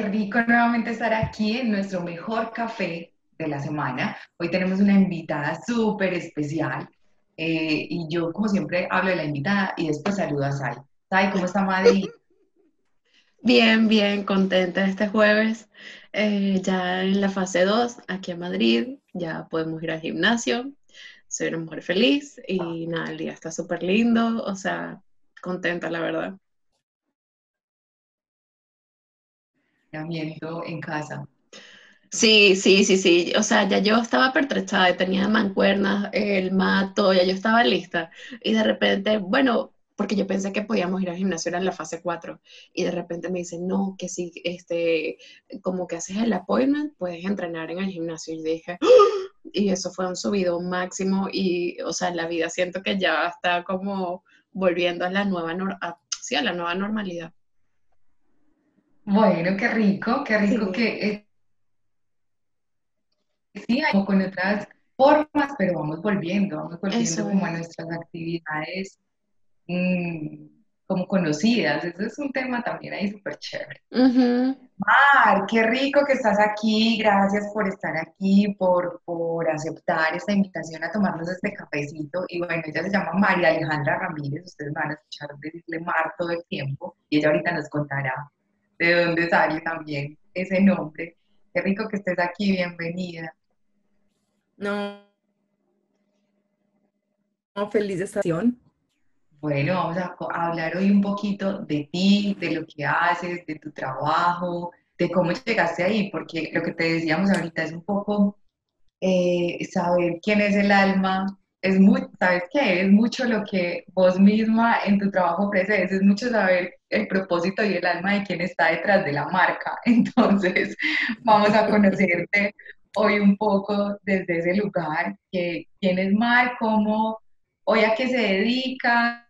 qué rico nuevamente estar aquí en nuestro mejor café de la semana. Hoy tenemos una invitada súper especial eh, y yo, como siempre, hablo de la invitada y después saludo a Sai. Sai, ¿cómo está Madrid? Bien, bien, contenta este jueves. Eh, ya en la fase 2, aquí en Madrid, ya podemos ir al gimnasio. Soy una mujer feliz y nada, el día está súper lindo, o sea, contenta, la verdad. En casa. Sí, sí, sí, sí. O sea, ya yo estaba pertrechada, tenía mancuernas, el mato, ya yo estaba lista. Y de repente, bueno, porque yo pensé que podíamos ir al gimnasio, en la fase 4. Y de repente me dicen, no, que si, este, como que haces el appointment, puedes entrenar en el gimnasio. Y dije, ¡Ah!". y eso fue un subido máximo. Y, o sea, la vida siento que ya está como volviendo a la nueva, sí, a la nueva normalidad. Bueno, qué rico, qué rico que eh, sí, hay con otras formas, pero vamos volviendo, vamos volviendo como a nuestras actividades mm, como conocidas. Eso es un tema también ahí súper chévere. Mar, qué rico que estás aquí, gracias por estar aquí, por, por aceptar esta invitación a tomarnos este cafecito. Y bueno, ella se llama María Alejandra Ramírez, ustedes van a escuchar decirle Mar todo el tiempo y ella ahorita nos contará de dónde sale también ese nombre. Qué rico que estés aquí, bienvenida. No, no feliz estación. Bueno, vamos a, hablar hoy un poquito de ti, de lo que haces, de tu trabajo, de cómo llegaste ahí, porque lo que te decíamos ahorita es un poco eh, saber quién es el alma, es muy, ¿sabes qué? Es mucho lo que vos misma en tu trabajo ofreces, es mucho saber el propósito y el alma de quién está detrás de la marca. Entonces, vamos a conocerte hoy un poco desde ese lugar, que quién es Mar, cómo, hoy a qué se dedica,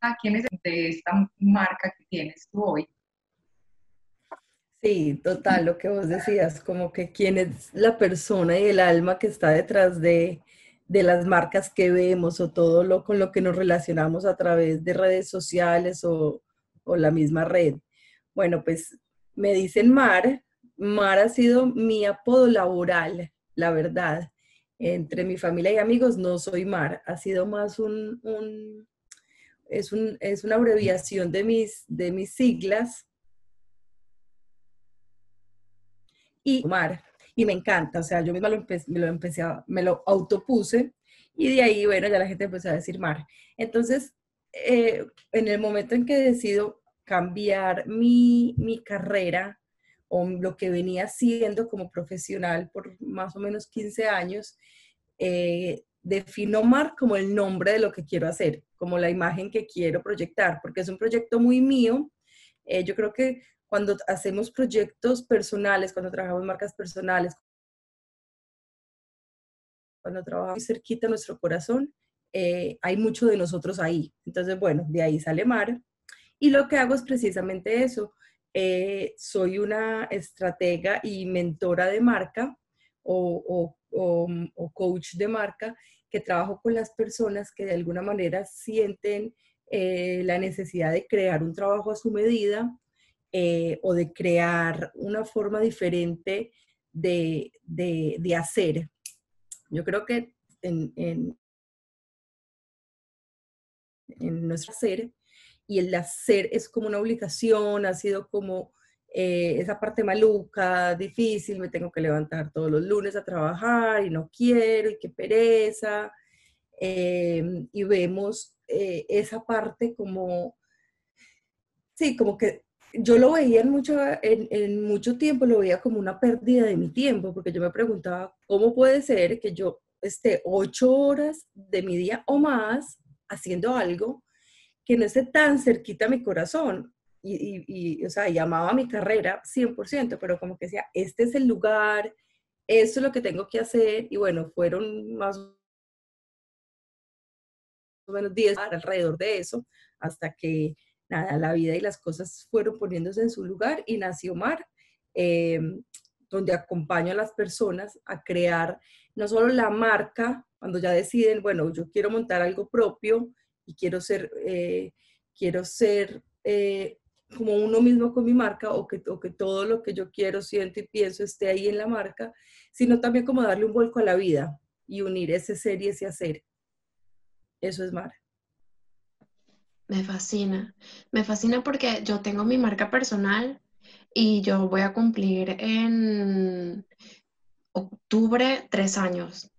a quién es de esta marca que tienes hoy. Sí, total, lo que vos decías, como que quién es la persona y el alma que está detrás de, las marcas que vemos o todo lo con lo que nos relacionamos a través de redes sociales o, la misma red. Bueno, pues me dicen Mar, Mar ha sido mi apodo laboral, la verdad. Entre mi familia y amigos no soy Mar, ha sido más un, es, es, una abreviación de mis, de mis siglas y Mar. Y me encanta, o sea, yo misma lo me lo empecé a, me lo autopuse y de ahí, bueno, ya la gente empezó a decir Mar. Entonces, eh, en el momento en que decido cambiar mi, mi carrera o lo que venía haciendo como profesional por más o menos 15 años, eh, defino Mar como el nombre de lo que quiero hacer, como la imagen que quiero proyectar, porque es un proyecto muy mío. Eh, yo creo que cuando hacemos proyectos personales, cuando trabajamos marcas personales, cuando trabajamos cerquita a nuestro corazón, eh, hay mucho de nosotros ahí. Entonces, bueno, de ahí sale Mar. Y lo que hago es precisamente eso. Eh, soy una estratega y mentora de marca o, coach de marca que trabajo con las personas que de alguna manera sienten eh, la necesidad de crear un trabajo a su medida, eh, o de crear una forma diferente de, hacer. Yo creo que en, en, nuestro hacer, y el hacer es como una obligación, ha sido como eh, esa parte maluca, difícil, me tengo que levantar todos los lunes a trabajar y no quiero y qué pereza. Em, y vemos eh, esa parte como, sí, como que yo lo veía en mucho, en, mucho tiempo, lo veía como una pérdida de mi tiempo, porque yo me preguntaba, ¿cómo puede ser que yo esté ocho horas de mi día o más haciendo algo que no esté tan cerquita a mi corazón? Y, o sea, llamaba a mi carrera 100%, pero como que decía, este es el lugar, esto es lo que tengo que hacer, y bueno, fueron más o menos 10 alrededor de eso, hasta que nada, la vida y las cosas fueron poniéndose en su lugar y nació Mar, em, donde acompaño a las personas a crear no solo la marca, cuando ya deciden, bueno, yo quiero montar algo propio y quiero ser, eh, quiero ser eh, como uno mismo con mi marca o que, o que todo lo que yo quiero, siento y pienso esté ahí en la marca, sino también como darle un vuelco a la vida y unir ese ser y ese hacer. Eso es Mar. Me fascina, me fascina porque yo tengo mi marca personal y yo voy a cumplir en octubre tres años.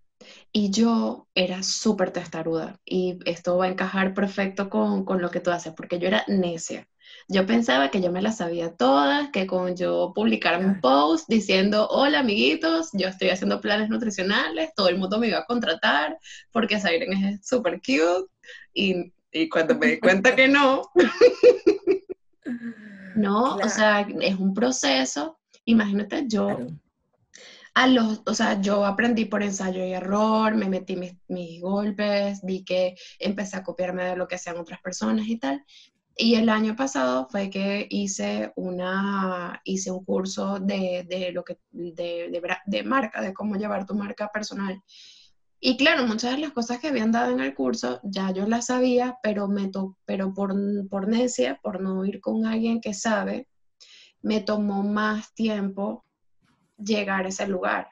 Y yo era súper testaruda y esto va a encajar perfecto con, con, lo que tú haces, porque yo era necia. Yo pensaba que yo me las sabía todas, que con yo publicar un post diciendo, hola amiguitos, yo estoy haciendo planes nutricionales, todo el mundo me iba a contratar porque Siren es súper cute y, y, cuando me di cuenta que no, no, o sea, es un proceso. Imagínate yo a los, o sea, yo aprendí por ensayo y error, me metí mis, mis, golpes, vi que empecé a copiarme de lo que hacían otras personas y tal. Y el año pasado fue que hice, una, hice un curso de, de lo que, de, de, de, marca, de cómo llevar tu marca personal. Y claro, muchas de las cosas que habían dado en el curso ya yo las sabía, pero, me to, pero por, por necia, por no ir con alguien que sabe, me tomó más tiempo llegar a ese lugar.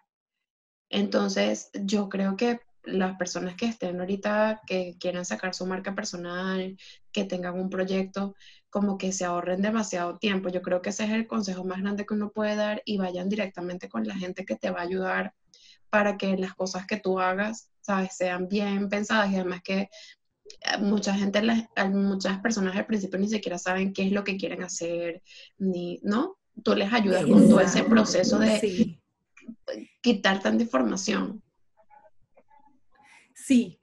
Entonces, yo creo que las personas que estén ahorita, que quieran sacar su marca personal, que tengan un proyecto, como que se ahorren demasiado tiempo. Yo creo que ese es el consejo más grande que uno puede dar y vayan directamente con la gente que te va a ayudar para que las cosas que tú hagas, sabes, sean bien pensadas y además que eh, mucha gente, muchas personas al principio ni siquiera saben qué es lo que quieren hacer, ni, ¿no? Tú les ayudas con todo ese proceso de quitar tanta información. Sí.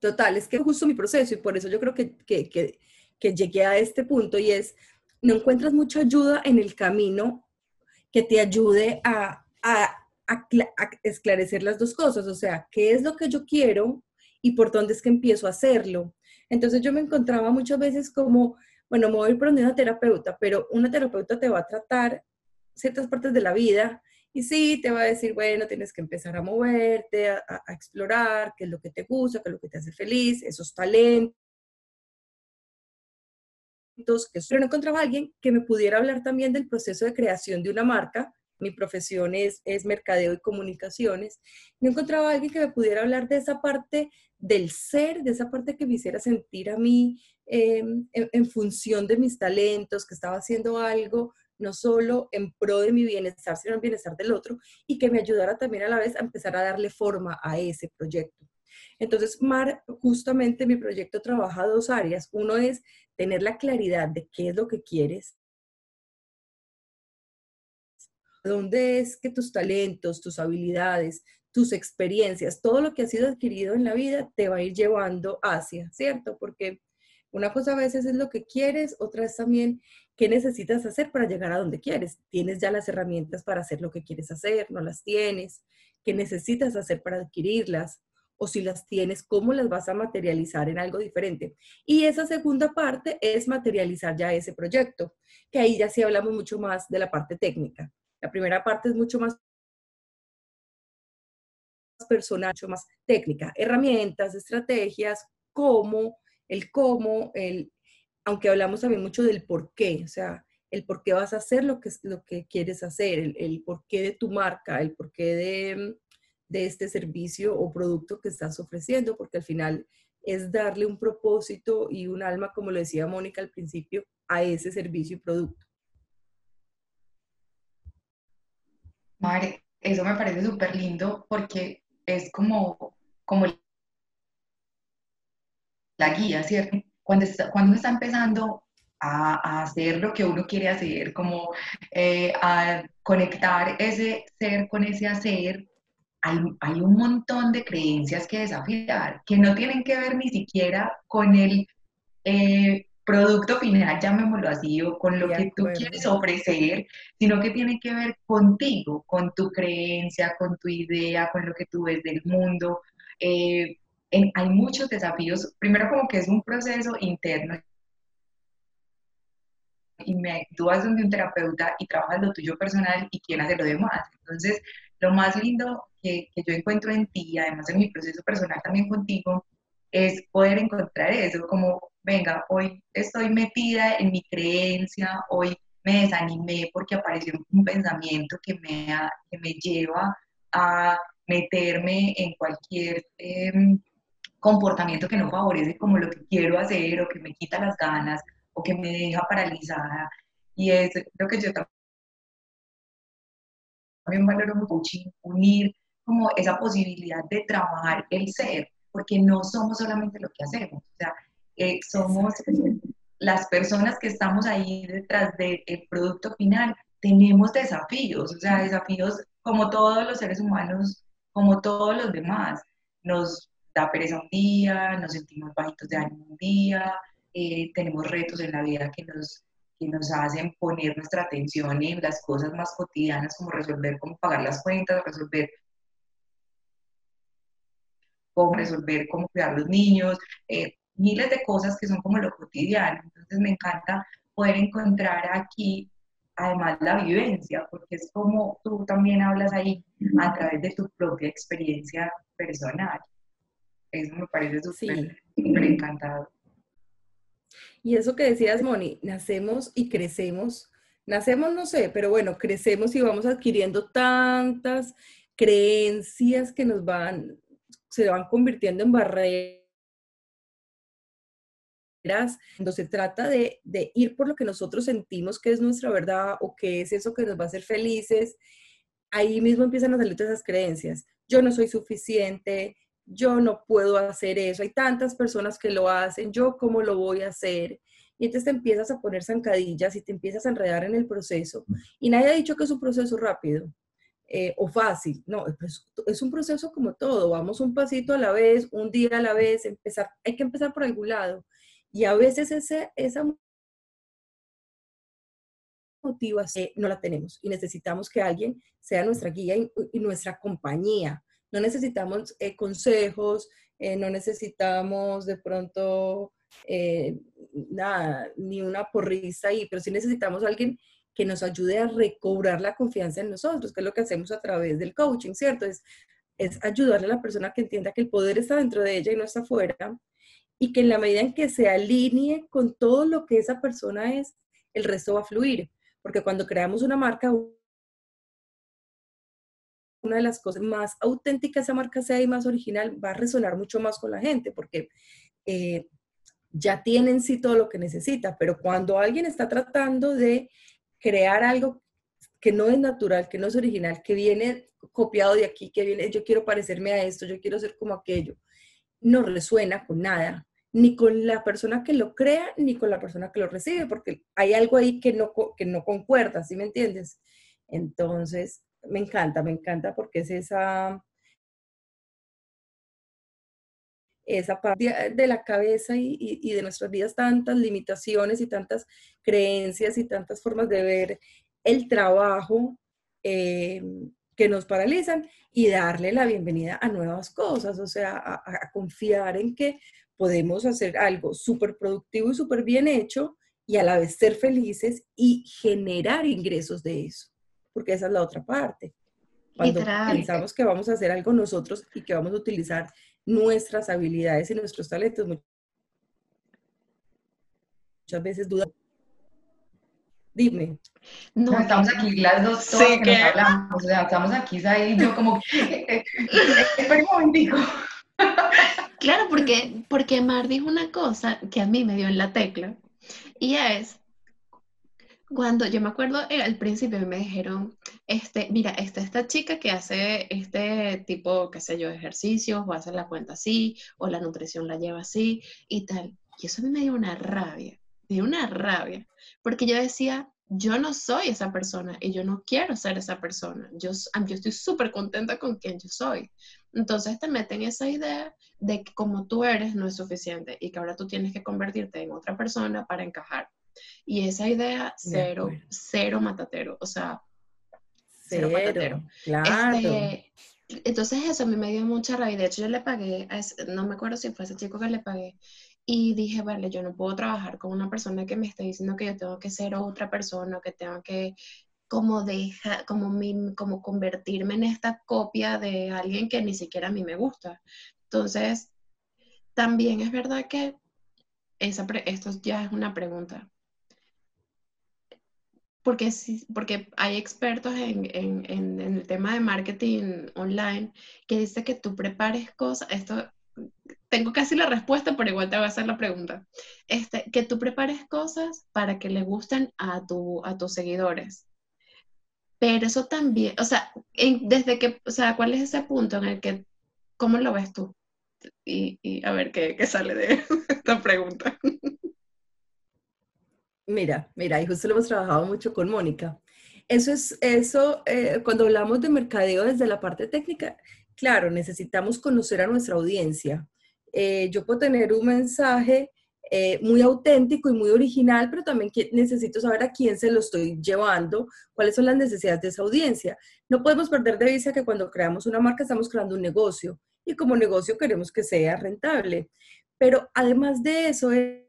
Total, es que justo mi proceso y por eso yo creo que, que, que, llegué a este punto y es, no encuentras mucha ayuda en el camino que te ayude a, a, a, a, esclarecer las dos cosas, o sea, qué es lo que yo quiero y por dónde es que empiezo a hacerlo. Entonces yo me encontraba muchas veces como, bueno, me voy a por una terapeuta, pero una terapeuta te va a tratar ciertas partes de la vida y sí, te va a decir, bueno, tienes que empezar a moverte, a, explorar qué es lo que te gusta, qué es lo que te hace feliz, esos talentos. Pero no encontraba a alguien que me pudiera hablar también del proceso de creación de una marca. Mi profesión es, es mercadeo y comunicaciones. No encontraba alguien que me pudiera hablar de esa parte del ser, de esa parte que me hiciera sentir a mí em, en, en función de mis talentos, que estaba haciendo algo no solo en pro de mi bienestar, sino en bienestar del otro, y que me ayudara también a la vez a empezar a darle forma a ese proyecto. Entonces, Mar, justamente mi proyecto trabaja dos áreas. Uno es tener la claridad de qué es lo que quieres, dónde es que tus talentos, tus habilidades, tus experiencias, todo lo que has sido adquirido en la vida te va a ir llevando hacia, ¿cierto? Porque una cosa a veces es lo que quieres, otra es también qué necesitas hacer para llegar a donde quieres. Tienes ya las herramientas para hacer lo que quieres hacer, no las tienes, qué necesitas hacer para adquirirlas, o si las tienes, cómo las vas a materializar en algo diferente. Y esa segunda parte es materializar ya ese proyecto, que ahí ya sí hablamos mucho más de la parte técnica. La primera parte es mucho más personal, mucho más técnica, herramientas, estrategias, cómo el cómo, el, aunque hablamos también mucho del por qué, o sea, el por qué vas a hacer lo que, lo que quieres hacer, el, el por qué de tu marca, el por qué de, de este servicio o producto que estás ofreciendo, porque al final es darle un propósito y un alma, como lo decía Mónica al principio, a ese servicio y producto. Mare, eso me parece súper lindo porque es como, como la guía, ¿cierto? Cuando, cuando uno está empezando a, a, hacer lo que uno quiere hacer, como eh, a conectar ese ser con ese hacer, hay, hay, un montón de creencias que desafiar, que no tienen que ver ni siquiera con el eh, producto final, llamémoslo así, o con lo que tú quieres ofrecer, sino que tiene que ver contigo, con tu creencia, con tu idea, con lo que tú ves del mundo. Eh, hay muchos desafíos, primero como que es un proceso interno y me, tú vas donde un terapeuta y trabajas lo tuyo personal y quién hace lo demás. Entonces, lo más lindo que, que, yo encuentro en ti, además en mi proceso personal también contigo, es poder encontrar eso, como venga, hoy estoy metida en mi creencia, hoy me desanimé porque apareció un pensamiento que me, que me lleva a meterme en cualquier em, comportamiento que no favorece como lo que quiero hacer o que me quita las ganas o que me deja paralizada. Y es lo que yo también valoro mucho, unir como esa posibilidad de trabajar el ser, porque no somos solamente lo que hacemos, o sea, eh, somos las personas que estamos ahí detrás del producto final, tenemos desafíos, o sea, desafíos como todos los seres humanos, como todos los demás. Nos da pereza un día, nos sentimos bajitos de ánimo un día, eh, tenemos retos en la vida que nos, que nos hacen poner nuestra atención en las cosas más cotidianas, como resolver cómo pagar las cuentas, resolver cómo resolver cómo cuidar a los niños, eh, miles de cosas que son como lo cotidiano. Entonces me encanta poder encontrar aquí además la vivencia, porque es como tú también hablas ahí a través de tu propia experiencia personal. Eso me parece súper encantado. Y eso que decías, Moni, nacemos y crecemos. Nacemos, no sé, pero bueno, crecemos y vamos adquiriendo tantas creencias que nos van, se van convirtiendo en barreras cuando se trata de, de, ir por lo que nosotros sentimos que es nuestra verdad o que es eso que nos va a hacer felices, ahí mismo empiezan a salir todas esas creencias. Yo no soy suficiente, yo no puedo hacer eso, hay tantas personas que lo hacen, yo cómo lo voy a hacer. Y entonces te empiezas a poner zancadillas y te empiezas a enredar en el proceso. Y nadie ha dicho que es un proceso rápido eh, o fácil, no, es un proceso como todo, vamos un pasito a la vez, un día a la vez, empezar, hay que empezar por algún lado. Y a veces ese, esa motivación no la tenemos y necesitamos que alguien sea nuestra guía y, nuestra compañía. No necesitamos eh, consejos, eh, no necesitamos de pronto eh, nada, ni una porrisa ahí, pero sí necesitamos alguien que nos ayude a recobrar la confianza en nosotros, que es lo que hacemos a través del coaching, ¿cierto? Es, es ayudarle a la persona que entienda que el poder está dentro de ella y no está afuera, y que en la medida en que se alinee con todo lo que esa persona es, el resto va a fluir. Porque cuando creamos una marca, una de las cosas más auténticas esa marca sea y más original, va a resonar mucho más con la gente, porque eh, ya tienen sí todo lo que necesita, pero cuando alguien está tratando de crear algo que no es natural, que no es original, que viene copiado de aquí, que viene, yo quiero parecerme a esto, yo quiero ser como aquello, no resuena con nada, ni con la persona que lo crea, ni con la persona que lo recibe, porque hay algo ahí que no, que no concuerda, ¿sí me entiendes? Entonces, me encanta, me encanta porque es esa, esa parte de la cabeza y, de nuestras vidas, tantas limitaciones y tantas creencias y tantas formas de ver el trabajo, eh, que nos paralizan y darle la bienvenida a nuevas cosas, o sea, a, confiar en que podemos hacer algo súper productivo y súper bien hecho y a la vez ser felices y generar ingresos de eso, porque esa es la otra parte. Cuando pensamos que vamos a hacer algo nosotros y que vamos a utilizar nuestras habilidades y nuestros talentos, muchas veces dudamos Dime. No, estamos aquí las dos todas que, hablamos, o sea, estamos aquí, y yo como, espera un momentico. Claro, porque, porque Mar dijo una cosa que a mí me dio en la tecla, y es, cuando yo me acuerdo eh, al principio me dijeron, este, mira, esta, esta chica que hace este tipo, qué sé yo, ejercicios, o hace la cuenta así, o la nutrición la lleva así, y tal. Y eso a mí me dio una rabia, de una rabia, porque yo decía, yo no soy esa persona y yo no quiero ser esa persona. Yo, yo estoy súper contenta con quien yo soy. Entonces te meten esa idea de que como tú eres no es suficiente y que ahora tú tienes que convertirte en otra persona para encajar. Y esa idea, cero, cero matatero. O sea, cero, matatero. Claro. Este, entonces eso a mí me dio mucha rabia. De hecho, yo le pagué, no me acuerdo si fue ese chico que le pagué, y dije, vale, yo no puedo trabajar con una persona que me está diciendo que yo tengo que ser otra persona, que tengo que como deja, como, mi, como convertirme en esta copia de alguien que ni siquiera a mí me gusta. Entonces, también es verdad que esa esto ya es una pregunta. Porque, porque hay expertos en, en, en, el tema de marketing online que dice que tú prepares cosas, esto tengo casi la respuesta, pero igual te voy a hacer la pregunta. Este, que tú prepares cosas para que le gusten a, tu, a tus seguidores. Pero eso también, o sea, desde que, o sea, ¿cuál es ese punto en el que, cómo lo ves tú? Y, a ver qué, qué sale de esta pregunta. Mira, mira, y justo lo hemos trabajado mucho con Mónica. Eso es, eso, eh, cuando hablamos de mercadeo desde la parte técnica, claro, necesitamos conocer a nuestra audiencia. Eh, yo puedo tener un mensaje eh, muy auténtico y muy original, pero también necesito saber a quién se lo estoy llevando, cuáles son las necesidades de esa audiencia. No podemos perder de vista que cuando creamos una marca estamos creando un negocio y como negocio queremos que sea rentable. Pero además de eso, es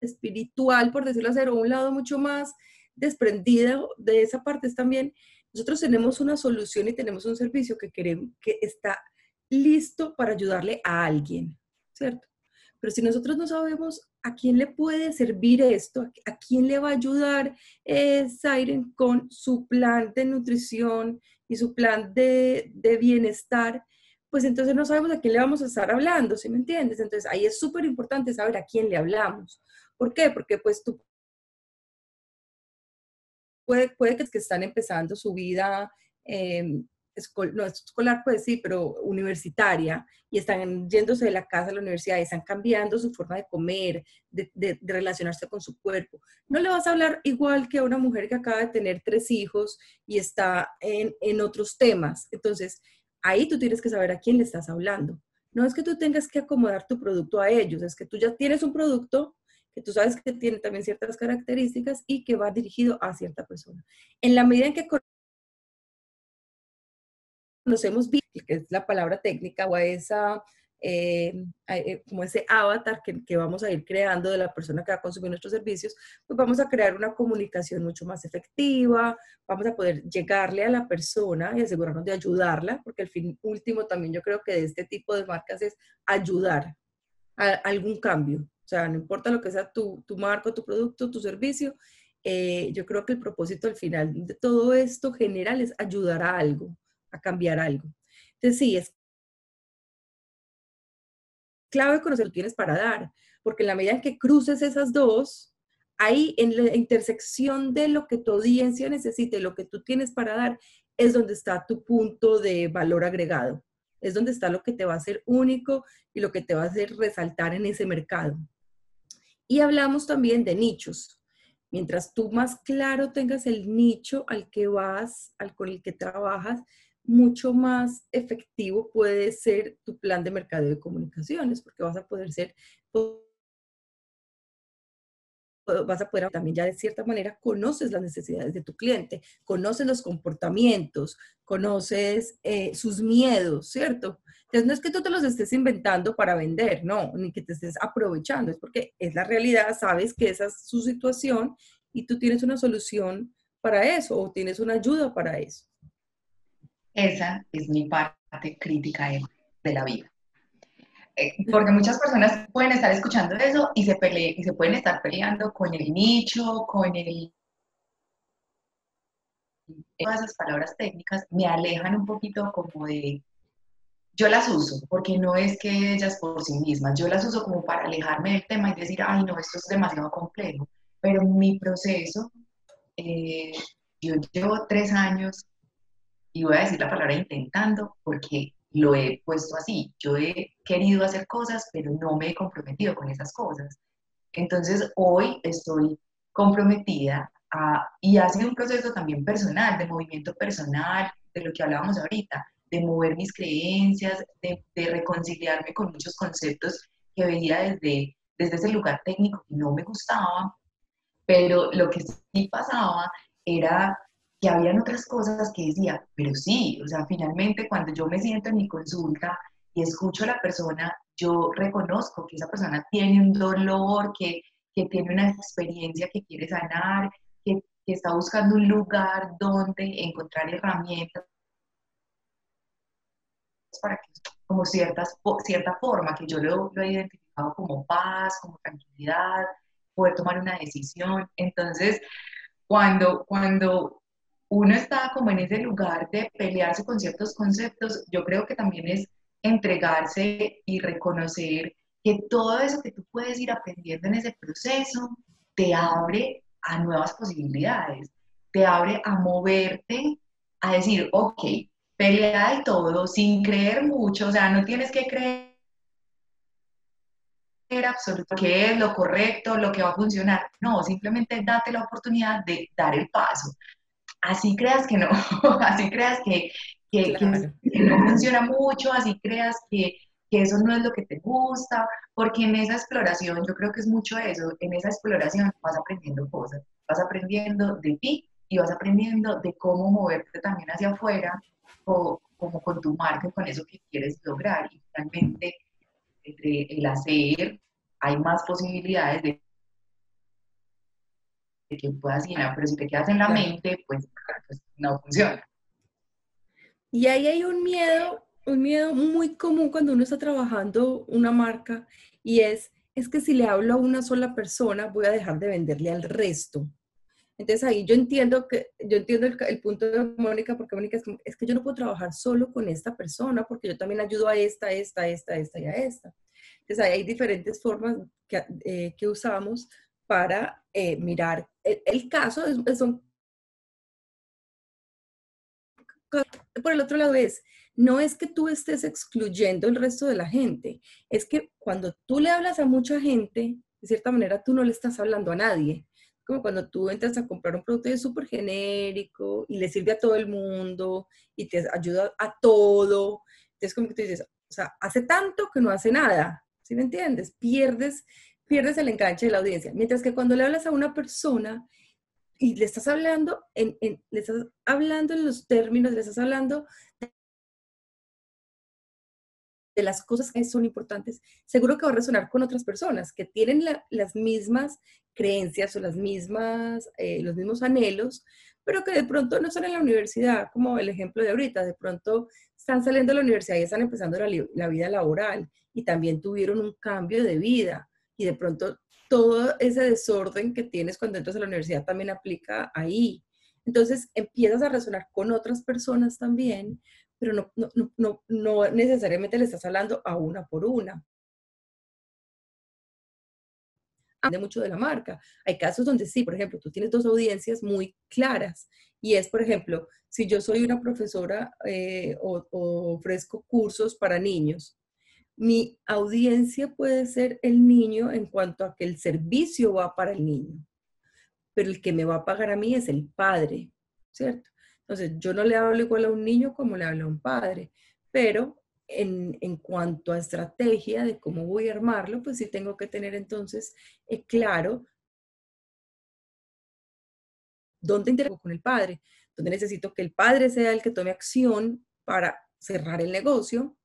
espiritual, por decirlo así, o un lado mucho más desprendido de esa parte es también, nosotros tenemos una solución y tenemos un servicio que queremos, que está listo para ayudarle a alguien, ¿cierto? Pero si nosotros no sabemos a quién le puede servir esto, a quién le va a ayudar eh, Siren con su plan de nutrición y su plan de, de bienestar, pues entonces no sabemos a quién le vamos a estar hablando, ¿sí me entiendes? Entonces ahí es súper importante saber a quién le hablamos. ¿Por qué? Porque pues tú puede, puede que, que están empezando su vida, eh, no escolar, pues sí, pero universitaria, y están yéndose de la casa a la universidad y están cambiando su forma de comer, de, de, de, relacionarse con su cuerpo. No le vas a hablar igual que a una mujer que acaba de tener tres hijos y está en, en otros temas. Entonces, ahí tú tienes que saber a quién le estás hablando. No es que tú tengas que acomodar tu producto a ellos, es que tú ya tienes un producto que tú sabes que tiene también ciertas características y que va dirigido a cierta persona. En la medida en que conocemos bien, que es la palabra técnica o a esa eh, eh, como ese avatar que, que, vamos a ir creando de la persona que va a consumir nuestros servicios, pues vamos a crear una comunicación mucho más efectiva, vamos a poder llegarle a la persona y asegurarnos de ayudarla, porque el fin último también yo creo que de este tipo de marcas es ayudar a algún cambio. O sea, no importa lo que sea tu, tu marco, tu producto, tu servicio, eh, yo creo que el propósito al final de todo esto general es ayudar a algo, a cambiar algo. Entonces, sí, es clave conocer lo tienes para dar, porque en la medida en que cruces esas dos, ahí en la intersección de lo que tu audiencia necesita y lo que tú tienes para dar, es donde está tu punto de valor agregado, es donde está lo que te va a hacer único y lo que te va a hacer resaltar en ese mercado. Y hablamos también de nichos. Mientras tú más claro tengas el nicho al que vas, al con el que trabajas, mucho más efectivo puede ser tu plan de mercado de comunicaciones, porque vas a poder ser, vas a poder también ya de cierta manera conoces las necesidades de tu cliente, conoces los comportamientos, conoces eh, sus miedos, ¿cierto? Entonces no es que tú te los estés inventando para vender, no, ni que te estés aprovechando, es porque es la realidad, sabes que esa es su situación y tú tienes una solución para eso o tienes una ayuda para eso. Esa es mi parte crítica de, la vida. Eh, porque muchas personas pueden estar escuchando eso y se, y se pueden estar peleando con el nicho, con el... Todas esas palabras técnicas me alejan un poquito como de... Yo las uso porque no es que ellas por sí mismas, yo las uso como para alejarme del tema y decir, ay, no, esto es demasiado complejo. Pero mi proceso, eh, yo llevo tres años y voy a decir la palabra intentando porque lo he puesto así. Yo he querido hacer cosas, pero no me he comprometido con esas cosas. Entonces, hoy estoy comprometida a, y ha sido un proceso también personal, de movimiento personal, de lo que hablábamos ahorita, de mover mis creencias, de, de reconciliarme con muchos conceptos que veía desde, desde ese lugar técnico que no me gustaba, pero lo que sí pasaba era que habían otras cosas que decía, pero sí, o sea, finalmente cuando yo me siento en mi consulta y escucho a la persona, yo reconozco que esa persona tiene un dolor, que, que tiene una experiencia que quiere sanar, que, está buscando un lugar donde encontrar herramientas para que como ciertas, cierta forma, que yo lo, lo he identificado como paz, como tranquilidad, poder tomar una decisión. Entonces, cuando, cuando uno está como en ese lugar de pelearse con ciertos conceptos, yo creo que también es entregarse y reconocer que todo eso que tú puedes ir aprendiendo en ese proceso te abre a nuevas posibilidades, te abre a moverte, a decir, ok, pelea de todo, sin creer mucho, o sea, no tienes que creer absoluto que es lo correcto, lo que va a funcionar, no, simplemente date la oportunidad de dar el paso. Así creas que no, así creas que, que, no funciona mucho, así creas que, que eso no es lo que te gusta, porque en esa exploración, yo creo que es mucho eso, en esa exploración vas aprendiendo cosas, vas aprendiendo de ti y vas aprendiendo de cómo moverte también hacia afuera, o como con tu marca, con eso que quieres lograr. Y finalmente, entre el hacer, hay más posibilidades de que puedas llenar, pero si te quedas en la mente, pues, pues no funciona. Y ahí hay un miedo, un miedo muy común cuando uno está trabajando una marca y es, es que si le hablo a una sola persona voy a dejar de venderle al resto. Entonces ahí yo entiendo que yo entiendo el, punto de Mónica porque Mónica es, es, que yo no puedo trabajar solo con esta persona porque yo también ayudo a esta, esta, esta, esta y a esta. Entonces ahí hay diferentes formas que, eh, que usamos para eh, mirar el, caso. Es, son por el otro lado es, no es que tú estés excluyendo el resto de la gente, es que cuando tú le hablas a mucha gente, de cierta manera tú no le estás hablando a nadie. Como cuando tú entras a comprar un producto súper genérico y le sirve a todo el mundo y te ayuda a todo. Entonces como que tú dices, o sea, hace tanto que no hace nada, ¿sí me entiendes? Pierdes, pierdes el enganche de la audiencia. Mientras que cuando le hablas a una persona y le estás hablando en, le estás hablando en los términos, le estás hablando de las cosas que son importantes, seguro que va a resonar con otras personas que tienen las mismas creencias o las mismas, eh, los mismos anhelos, pero que de pronto no están en la universidad, como el ejemplo de ahorita, de pronto están saliendo de la universidad y están empezando la, la vida laboral y también tuvieron un cambio de vida y de pronto todo ese desorden que tienes cuando entras a la universidad también aplica ahí. Entonces empiezas a resonar con otras personas también, pero no, no, no, no necesariamente le estás hablando a una por una. de mucho de la marca. Hay casos donde sí, por ejemplo, tú tienes dos audiencias muy claras y es, por ejemplo, si yo soy una profesora eh, o, ofrezco cursos para niños mi audiencia puede ser el niño en cuanto a que el servicio va para el niño, pero el que me va a pagar a mí es el padre, ¿cierto? Entonces, yo no le hablo igual a un niño como le hablo a un padre, pero en, cuanto a estrategia de cómo voy a armarlo, pues sí tengo que tener entonces eh, claro dónde interactúo con el padre, dónde necesito que el padre sea el que tome acción para cerrar el negocio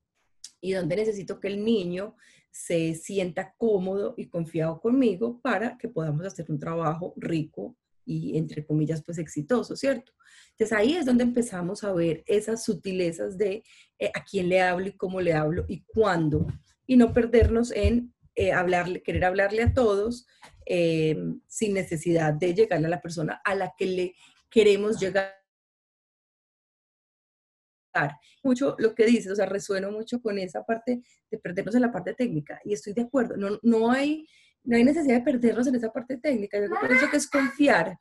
y donde necesito que el niño se sienta cómodo y confiado conmigo para que podamos hacer un trabajo rico y, entre comillas, pues exitoso, ¿cierto? Entonces ahí es donde empezamos a ver esas sutilezas de eh, a quién le hablo y cómo le hablo y cuándo, y no perdernos en eh, hablarle, querer hablarle a todos eh, sin necesidad de llegarle a la persona a la que le queremos llegar mucho lo que dices, o sea, resueno mucho con esa parte de perdernos en la parte técnica y estoy de acuerdo, no, no, hay, no hay necesidad de perdernos en esa parte técnica, yo creo que es confiar.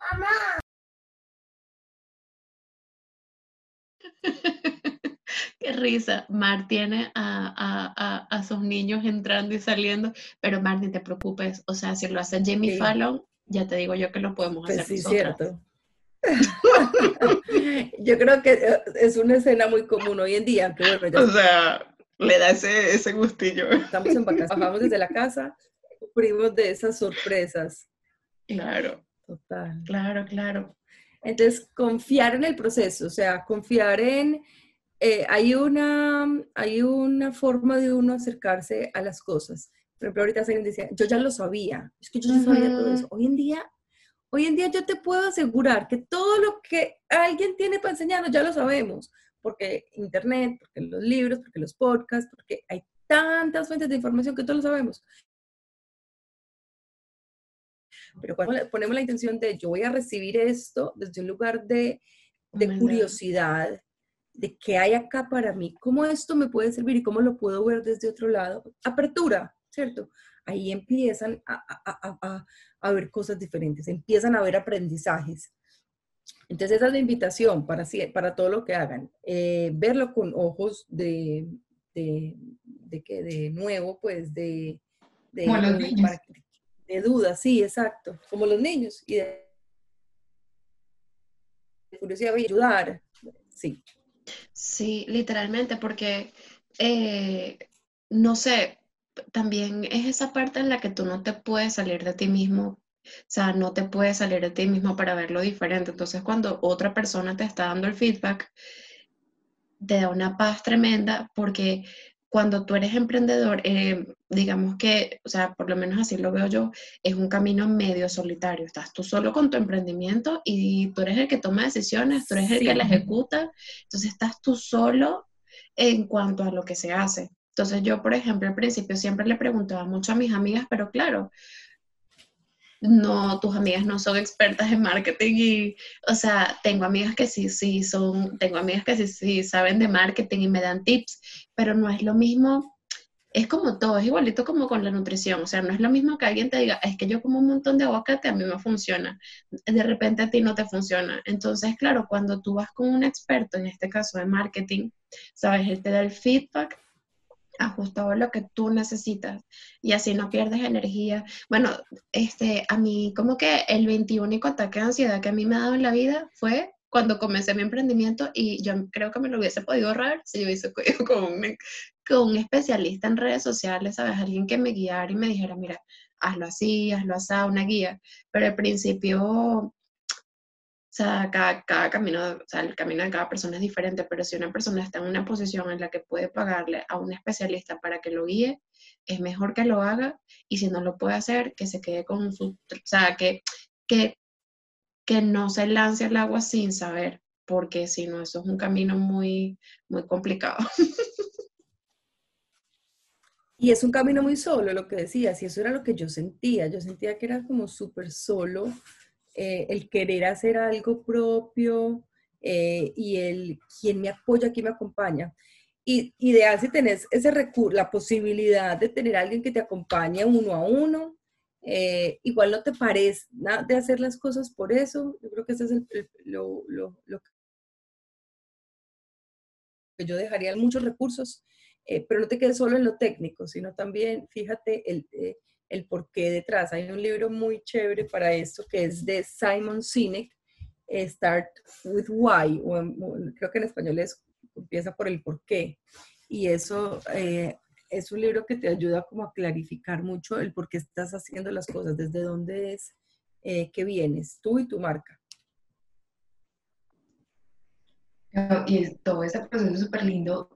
Qué risa. Mar tiene a, a, a, sus niños entrando y saliendo, pero Mar, ni te preocupes. O sea, si lo hace Jimmy Fallon, ya te digo yo que lo podemos pues hacer. Sí, cierto. Yo creo que eh, es una escena muy común hoy en día. o sea, le da ese, ese gustillo. Estamos en vacaciones, bajamos desde la casa, sufrimos de esas sorpresas. Claro. Total. Claro, claro. Entonces, confiar en el proceso, o sea, confiar en... Eh, hay, una, hay una forma de uno acercarse a las cosas. Por ejemplo, ahorita alguien decía, yo ya lo sabía, es que yo ya sabía todo eso. Hoy en día Hoy en día yo te puedo asegurar que todo lo que alguien tiene para enseñarnos ya lo sabemos, porque internet, porque los libros, porque los podcasts, porque hay tantas fuentes de información que todos lo sabemos. Pero cuando ponemos la intención de yo voy a recibir esto desde un lugar de, de curiosidad, de qué hay acá para mí, cómo esto me puede servir y cómo lo puedo ver desde otro lado, apertura, ¿cierto? Ahí empiezan a, a, a, a ver cosas diferentes, empiezan a ver aprendizajes. Entonces esa es la invitación para, para todo lo que hagan. Eh, verlo con ojos de, de, de, que de nuevo, pues de, de, de duda, sí, exacto, como los niños, y de curiosidad y ayudar, sí. Sí, literalmente, porque, eh, no sé, también es esa parte en la que tú no te puedes salir de ti mismo, o sea, no te puedes salir de ti mismo para verlo diferente. Entonces, cuando otra persona te está dando el feedback, te da una paz tremenda porque cuando tú eres emprendedor, eh, digamos que, o sea, por lo menos así lo veo yo, es un camino medio solitario. Estás tú solo con tu emprendimiento y tú eres el que toma decisiones, tú eres el que la ejecuta. Entonces estás tú solo en cuanto a lo que se hace. Entonces yo, por ejemplo, al principio siempre le preguntaba mucho a mis amigas, pero claro, no, tus amigas no son expertas en marketing y, o sea, tengo amigas que sí, sí son, tengo amigas que sí, sí saben de marketing y me dan tips, pero no es lo mismo, es como todo, es igualito como con la nutrición, o sea, no es lo mismo que alguien te diga, es que yo como un montón de aguacate, a mí me funciona, de repente a ti no te funciona. Entonces, claro, cuando tú vas con un experto, en este caso de marketing, sabes, él te da el feedback ajustado a lo que tú necesitas y así no pierdes energía. Bueno, este, a mí como que el 21 ataque de ansiedad que a mí me ha dado en la vida fue cuando comencé mi emprendimiento y yo creo que me lo hubiese podido ahorrar si yo hubiese con un, con un especialista en redes sociales, ¿sabes? Alguien que me guiara y me dijera, mira, hazlo así, hazlo así, una guía. Pero al principio o sea, cada, cada, camino, o sea, el camino de cada persona es diferente, pero si una persona está en una posición en la que puede pagarle a un especialista para que lo guíe, es mejor que lo haga y si no lo puede hacer, que se quede con su, o sea, que, que, que no se lance al agua sin saber, porque si no, eso es un camino muy, muy complicado. Y es un camino muy solo, lo que decías, y eso era lo que yo sentía. Yo sentía que era como súper solo eh, el querer hacer algo propio eh, y el quien me apoya, quien me acompaña. Y ideal si tenés ese recurso, la posibilidad de tener a alguien que te acompañe uno a uno, eh, igual no te parece nada de hacer las cosas por eso. Yo creo que ese es lo, lo, que yo dejaría muchos recursos, pero no te quedes solo en lo técnico, sino también, fíjate, el, el porqué detrás. Hay un libro muy chévere para esto que es de Simon Sinek, Start with Why, creo que en español es, empieza por el porqué. Y eso eh, es un libro que te ayuda como a clarificar mucho el por qué estás haciendo las cosas, desde dónde es eh, que vienes, tú y tu marca. Y todo ese proceso es súper lindo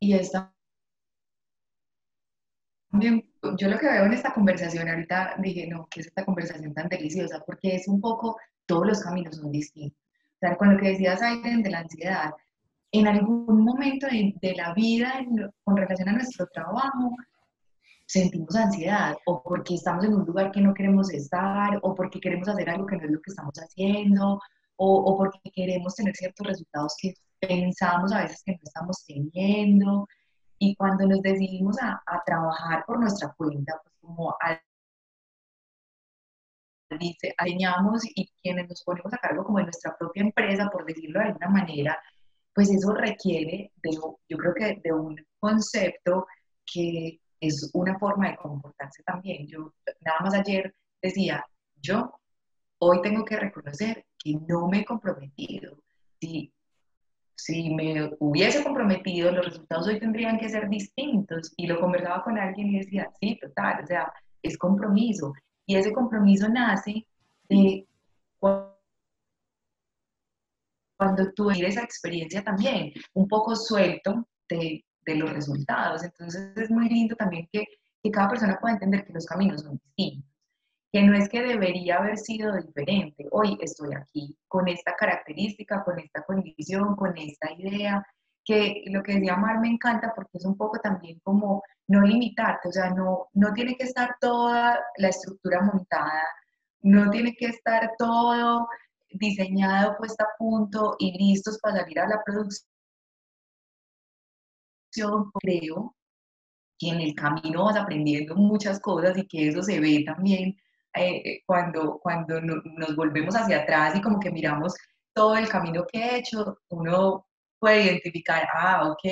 y está también yo lo que veo en esta conversación, ahorita dije, no, ¿qué es esta conversación tan deliciosa? Porque es un poco, todos los caminos son distintos. O sea, con lo que decías, Aiden, de la ansiedad, en algún momento de, de la vida, con relación a nuestro trabajo, sentimos ansiedad, o porque estamos en un lugar que no queremos estar, o porque queremos hacer algo que no es lo que estamos haciendo, o, o porque queremos tener ciertos resultados que pensamos a veces que no estamos teniendo. Y cuando nos decidimos a, trabajar por nuestra cuenta, pues como alineamos y quienes nos ponemos a cargo como de nuestra propia empresa, por decirlo de alguna manera, pues eso requiere, de, yo creo que de un concepto que es una forma de comportarse también. Yo nada más ayer decía, yo hoy tengo que reconocer que no me he comprometido. Si si me hubiese comprometido, los resultados hoy tendrían que ser distintos. Y lo conversaba con alguien y decía, sí, total, o sea, es compromiso. Y ese compromiso nace de cuando tú vives esa experiencia también, un poco suelto de, de, los resultados. Entonces es muy lindo también que, que cada persona pueda entender que los caminos son distintos que no es que debería haber sido diferente. Hoy estoy aquí con esta característica, con esta condición, con esta idea, que lo que decía Mar me encanta porque es un poco también como no limitarte, o sea, no, no tiene que estar toda la estructura montada, no tiene que estar todo diseñado, puesto a punto y listos para salir a la producción. Creo que en el camino vas aprendiendo muchas cosas y que eso se ve también eh, cuando, cuando nos volvemos hacia atrás y como que miramos todo el camino que he hecho, uno puede identificar, ah, ok,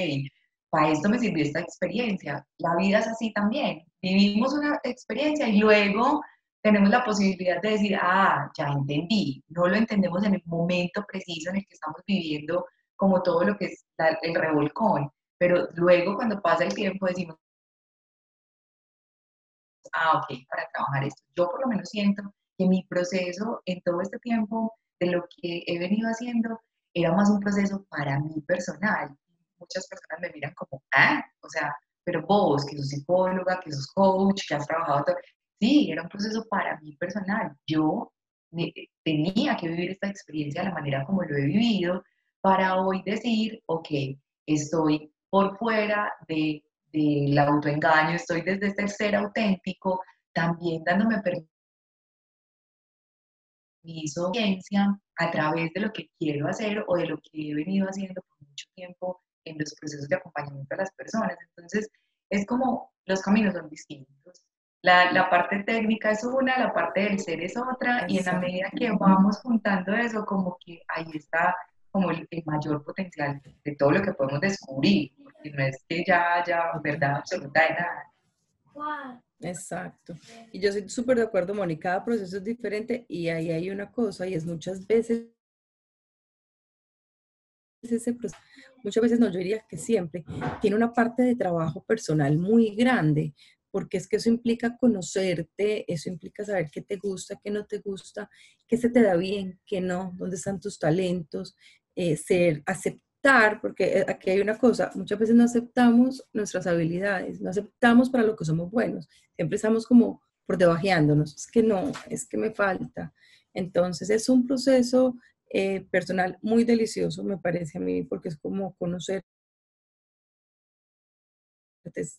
para esto me sirvió esta experiencia. La vida es así también. Vivimos una experiencia y luego tenemos la posibilidad de decir, ah, ya entendí. No lo entendemos en el momento preciso en el que estamos viviendo como todo lo que es el revolcón, pero luego cuando pasa el tiempo decimos, ah, ok, para trabajar esto. Yo por lo menos siento que mi proceso en todo este tiempo de lo que he venido haciendo era más un proceso para mí personal muchas personas me miran como, ah, o sea, pero vos, que sos psicóloga, que sos coach, que has trabajado todo. Sí, era un proceso para mí personal. Yo tenía que vivir esta experiencia de la manera como lo he vivido para hoy decir, ok, estoy por fuera de, del autoengaño, estoy desde este ser auténtico, también dándome permiso, ciencia a través de lo que quiero hacer o de lo que he venido haciendo por mucho tiempo en los procesos de acompañamiento a las personas. Entonces, es como los caminos son distintos. La, la, parte técnica es una, la parte del ser es otra, y en la medida que vamos juntando eso, como que ahí está como el, mayor potencial de todo lo que podemos descubrir, porque no es que ya haya verdad absoluta de nada. Exacto. Y yo soy súper de acuerdo, Mónica, cada proceso es diferente y ahí hay una cosa y es muchas veces ese proceso muchas veces no, yo diría que siempre, tiene una parte de trabajo personal muy grande, porque es que eso implica conocerte, eso implica saber qué te gusta, qué no te gusta, qué se te da bien, qué no, dónde están tus talentos, eh, ser, aceptar, porque eh, aquí hay una cosa, muchas veces no aceptamos nuestras habilidades, no aceptamos para lo que somos buenos, siempre estamos como por debajeándonos, es que no, es que me falta. Entonces es un proceso eh, personal muy delicioso, me parece a mí, porque es como conocer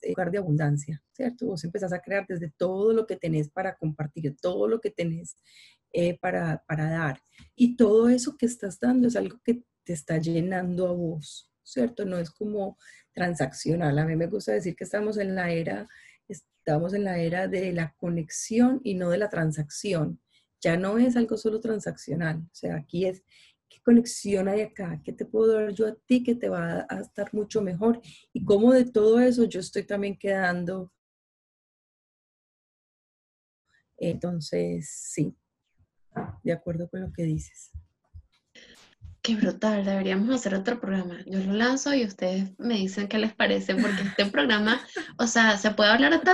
lugar de abundancia, ¿cierto? Vos empezás a crear desde todo lo que tenés para compartir, todo lo que tenés eh, para, para dar. Y todo eso que estás dando es algo que te está llenando a vos, ¿cierto? No es como transaccional. A mí me gusta decir que estamos en la era, estamos en la era de la conexión y no de la transacción ya no es algo solo transaccional, o sea, aquí es qué conexión hay acá, qué te puedo dar yo a ti que te va a estar mucho mejor y cómo de todo eso yo estoy también quedando. Entonces, sí, de acuerdo con lo que dices. Qué brutal, deberíamos hacer otro programa. Yo lo lanzo y ustedes me dicen qué les parece, porque este programa, o sea, se puede hablar de,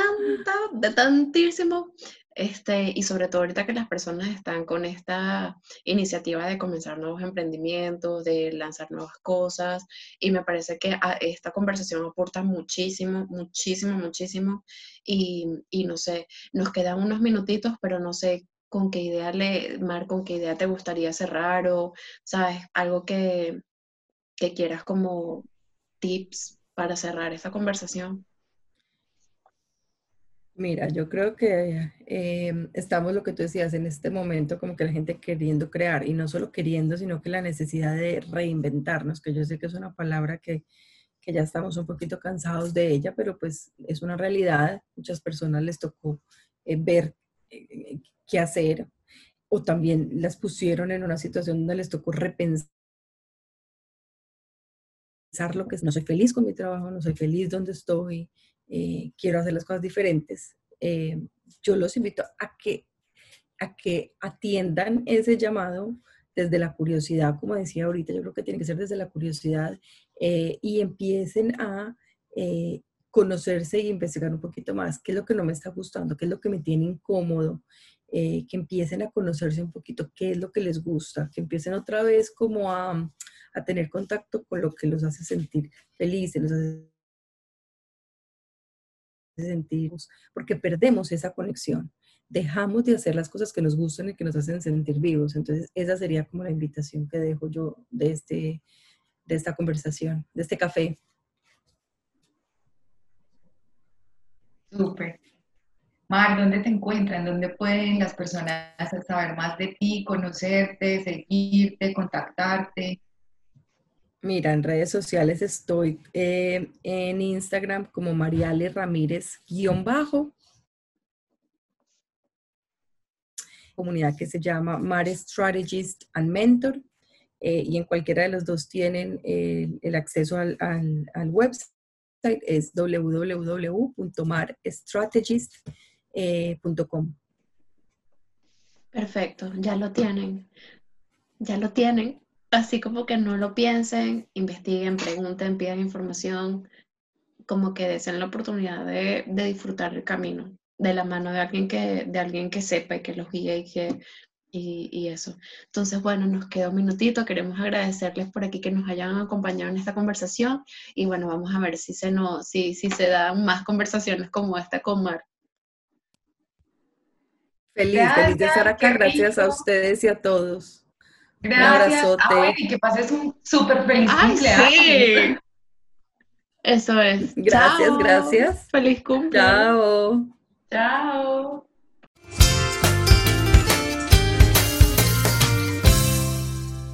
de tantísimo, este, y sobre todo ahorita que las personas están con esta iniciativa de comenzar nuevos emprendimientos, de lanzar nuevas cosas, y me parece que esta conversación aporta muchísimo, muchísimo, muchísimo, y, y, no sé, nos quedan unos minutitos, pero no sé con qué idea le, Mar, con qué idea te gustaría cerrar o, sabes, algo que, que quieras como tips para cerrar esta conversación. Mira, yo creo que em, estamos lo que tú decías en este momento, como que la gente queriendo crear, y no solo queriendo, sino que la necesidad de reinventarnos, que yo sé que es una palabra que, que ya estamos un poquito cansados de ella, pero pues es una realidad. Muchas personas les tocó eh, ver qué hacer, o también las pusieron en una situación donde les tocó repensar lo que no soy feliz con mi trabajo, no soy feliz donde estoy, eh, quiero hacer las cosas diferentes, eh, yo los invito a que, a que atiendan ese llamado desde la curiosidad, como decía ahorita, yo creo que tiene que ser desde la curiosidad eh, y empiecen a conocerse y investigar un poquito más qué es lo que no me está gustando, qué es lo que me tiene incómodo, que empiecen a conocerse un poquito qué es lo que les gusta, que empiecen otra vez como a, a tener contacto con lo que los hace sentir felices, los hace sentimos, porque perdemos esa conexión. Dejamos de hacer las cosas que nos gustan y que nos hacen sentir vivos. Entonces, esa sería como la invitación que dejo yo de este, de esta conversación, de este café. Súper. Mar, ¿dónde te encuentran? ¿Dónde pueden las personas saber más de ti, conocerte, seguirte, contactarte? Mira, en redes sociales estoy eh, en Instagram como Mariale Ramírez guion bajo. Comunidad que se llama Mar Strategist and Mentor. Eh, y en cualquiera de los dos tienen el acceso al, al website es www.marstrategist.com. Perfecto, ya lo tienen. Ya lo tienen. Así como que no lo piensen, investiguen, pregunten, pidan información, como que deseen la oportunidad de, de disfrutar el camino de la mano de alguien que, de alguien que sepa y que los guíe y que y, eso. Entonces, bueno, nos queda un minutito. Queremos agradecerles por aquí que nos hayan acompañado en esta conversación y bueno, vamos a ver si se, no, si, si se dan más conversaciones como esta con Mar. Feliz, feliz de estar acá. Gracias a ustedes y a todos. Gracias. Un abrazote. y que pases un súper feliz cumpleaños. Sí. Eso es. Gracias, gracias. Feliz cumpleaños. Chao. Chao.